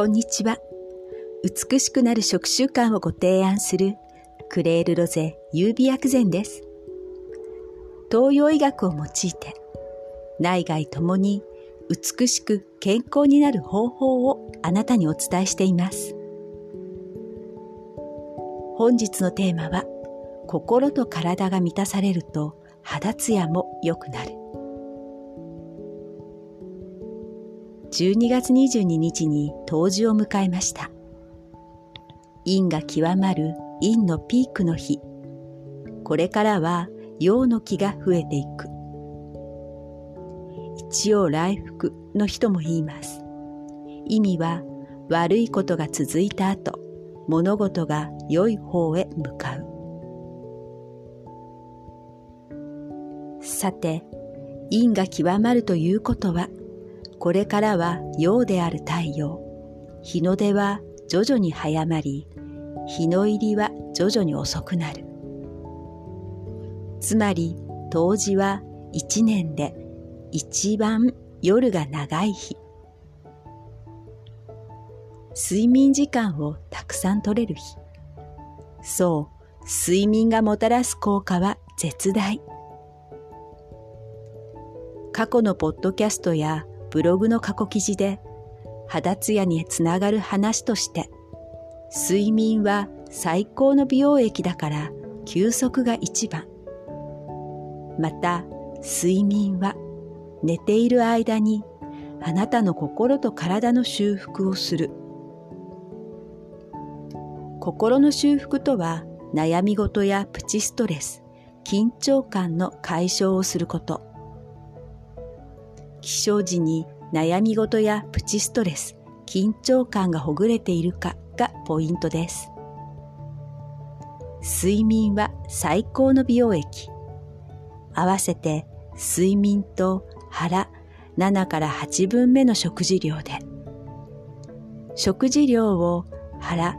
こんにちは。美しくなる食習慣をご提案するクレールロゼ優美薬膳です。東洋医学を用いて内外ともに美しく健康になる方法をあなたにお伝えしています。本日のテーマは心と体が満たされると肌ツヤも良くなる。12月22日に冬至を迎えました。陰が極まる陰のピークの日。これからは陽の気が増えていく。一応来福の人も言います。意味は悪いことが続いた後、物事が良い方へ向かう。さて、陰が極まるということは、これからは陽である太陽、日の出は徐々に早まり、日の入りは徐々に遅くなる。つまり、冬至は一年で一番夜が長い日。睡眠時間をたくさん取れる日。そう、睡眠がもたらす効果は絶大。過去のポッドキャストやブログの過去記事で肌ツヤにつながる話として睡眠は最高の美容液だから休息が一番。また睡眠は寝ている間にあなたの心と体の修復をする。心の修復とは悩み事やプチストレス、緊張感の解消をすること。起床時に悩み事やプチストレス、緊張感がほぐれているかがポイントです。睡眠は最高の美容液。合わせて睡眠と腹7から8分目の食事量で。食事量を腹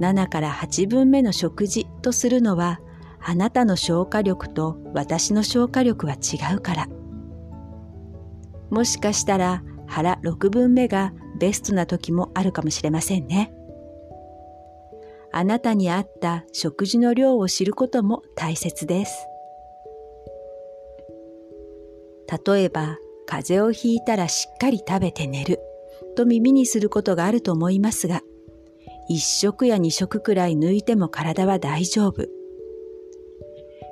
7から8分目の食事とするのはあなたの消化力と私の消化力は違うから。もしかしたら腹6分目がベストな時もあるかもしれませんね。あなたに合った食事の量を知ることも大切です。例えば、風邪をひいたらしっかり食べて寝ると耳にすることがあると思いますが、一食や二食くらい抜いても体は大丈夫。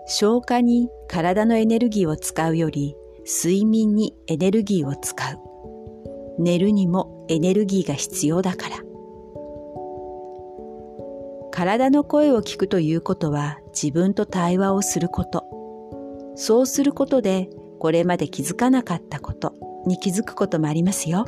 消化に体のエネルギーを使うより、睡眠にエネルギーを使う。寝るにもエネルギーが必要だから。体の声を聞くということは自分と対話をすること。そうすることでこれまで気づかなかったことに気づくこともありますよ。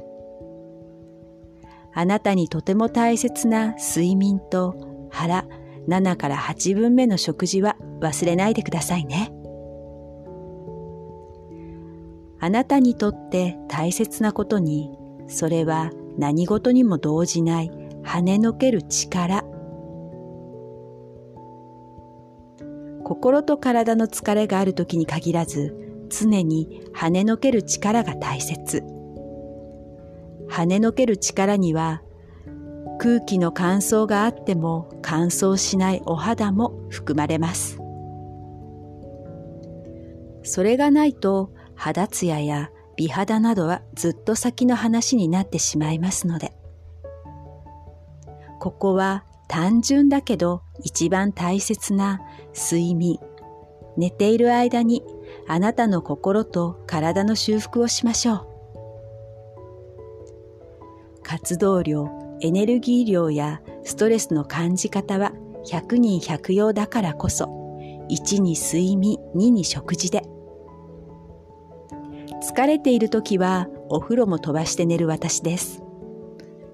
あなたにとても大切な睡眠と腹7から8分目の食事は忘れないでくださいね。あなたにとって大切なことに、それは何事にも動じない跳ねのける力。心と体の疲れがある時に限らず、常に跳ねのける力が大切。跳ねのける力には、空気の乾燥があっても乾燥しないお肌も含まれます。それがないと肌ツヤや美肌などはずっと先の話になってしまいますので、ここは単純だけど一番大切な睡眠、寝ている間にあなたの心と体の修復をしましょう。活動量、エネルギー量やストレスの感じ方は100人100用だからこそ、1に睡眠、2に食事で。疲れている時はお風呂も飛ばして寝る私です。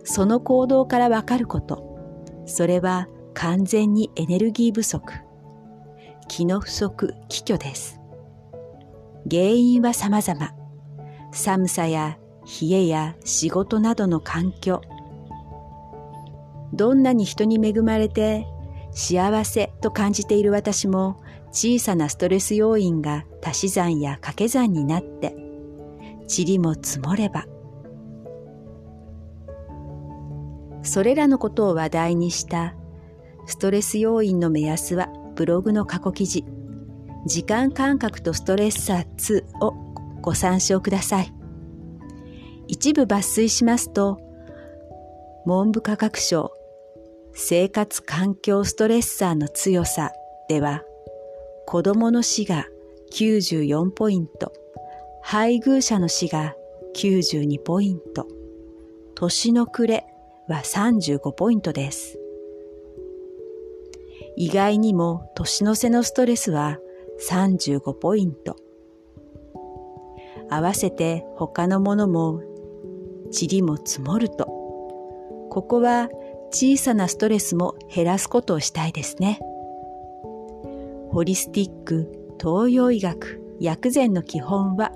その行動からわかること。それは完全にエネルギー不足。気の不足、気虚です。原因は様々。寒さや冷えや仕事などの環境。どんなに人に恵まれて幸せと感じている私も小さなストレス要因が足し算や掛け算になって塵も積もれば。それらのことを話題にしたストレス要因の目安はブログの過去記事。時間感覚とストレッサー2をご参照ください。一部抜粋しますと、文部科学省生活環境ストレッサーの強さでは、子供の死が94ポイント、配偶者の死が92ポイント、年の暮れは35ポイントです。意外にも年の瀬のストレスは35ポイント。合わせて他のものも塵も積もると、ここは小さなストレスも減らすことをしたいですね。ホリスティック東洋医学薬膳の基本は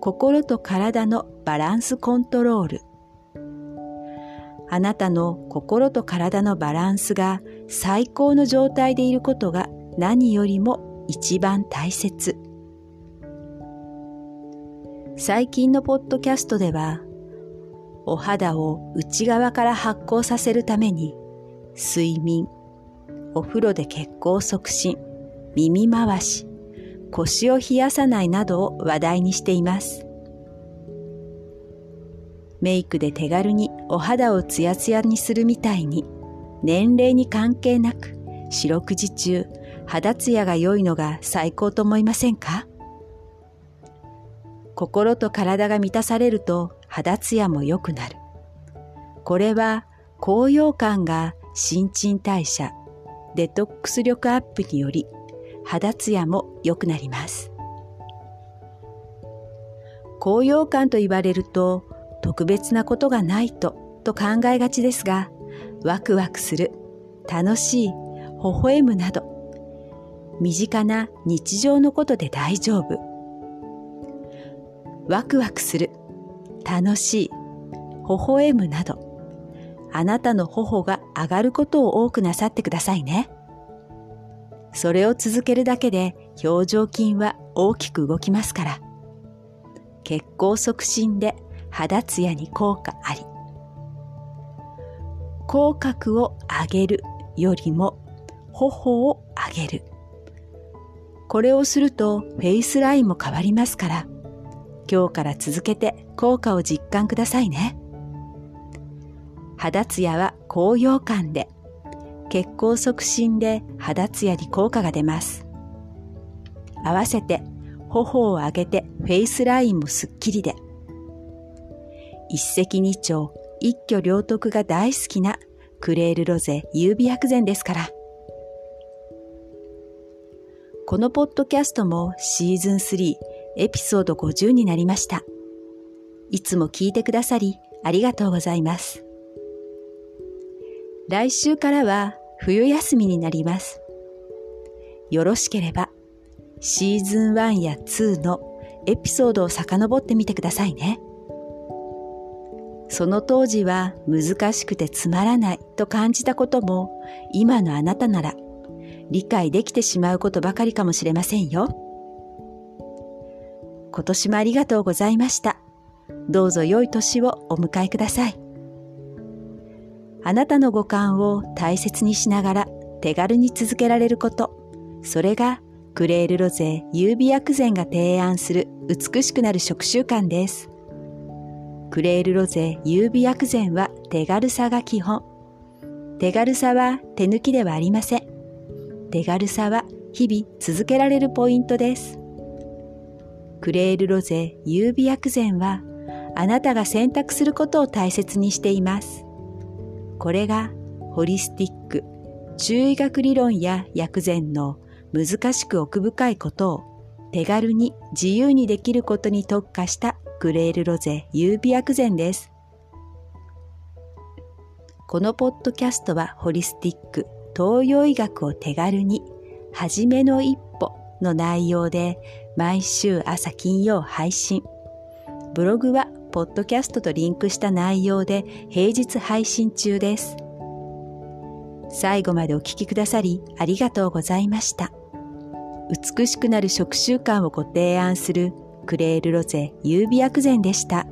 心と体のバランスコントロール。あなたの心と体のバランスが最高の状態でいることが何よりも一番大切。最近のポッドキャストでは、お肌を内側から発酵させるために、睡眠、お風呂で血行促進、耳回し、腰を冷やさないなどを話題にしています。メイクで手軽にお肌をツヤツヤにするみたいに、年齢に関係なく四六時中肌ツヤが良いのが最高と思いませんか？心と体が満たされると肌ツヤも良くなる。これは高揚感が新陳代謝、デトックス力アップにより肌ツヤも良くなります。高揚感と言われると特別なことがないとと考えがちですが、ワクワクする、楽しい、微笑むなど身近な日常のことで大丈夫。ワクワクする、楽しい、微笑むなど、あなたの頬が上がることを多くなさってくださいね。それを続けるだけで表情筋は大きく動きますから。血行促進で肌ツヤに効果あり。口角を上げるよりも頬を上げる。これをするとフェイスラインも変わりますから、今日から続けて効果を実感くださいね。肌ツヤは高揚感で、血行促進で肌ツヤに効果が出ます。合わせて頬を上げてフェイスラインもスッキリで、一石二鳥、一挙両得が大好きなクレールロゼ優美薬膳ですから。このポッドキャストもシーズン3エピソード50になりました。いつも聞いてくださりありがとうございます。来週からは冬休みになります。よろしければシーズン1や2のエピソードを遡ってみてくださいね。その当時は難しくてつまらないと感じたことも今のあなたなら理解できてしまうことばかりかもしれませんよ。今年もありがとうございました。どうぞ良い年をお迎えください。あなたの五感を大切にしながら手軽に続けられること、それがクレールロゼ優美薬膳が提案する美しくなる食習慣です。クレールロゼ優美薬膳は手軽さが基本。手軽さは手抜きではありません。手軽さは日々続けられるポイントです。クレールロゼ優美薬膳はあなたが選択することを大切にしています。これがホリスティック、中医学理論や薬膳の難しく奥深いことを手軽に自由にできることに特化したクレールロゼ優美薬膳です。このポッドキャストはホリスティック東洋医学を手軽に、はじめの一歩の内容で毎週朝金曜配信。ブログはポッドキャストとリンクした内容で平日配信中です。最後までお聴きくださりありがとうございました。美しくなる食習慣をご提案するクレールロゼ優美薬膳でした。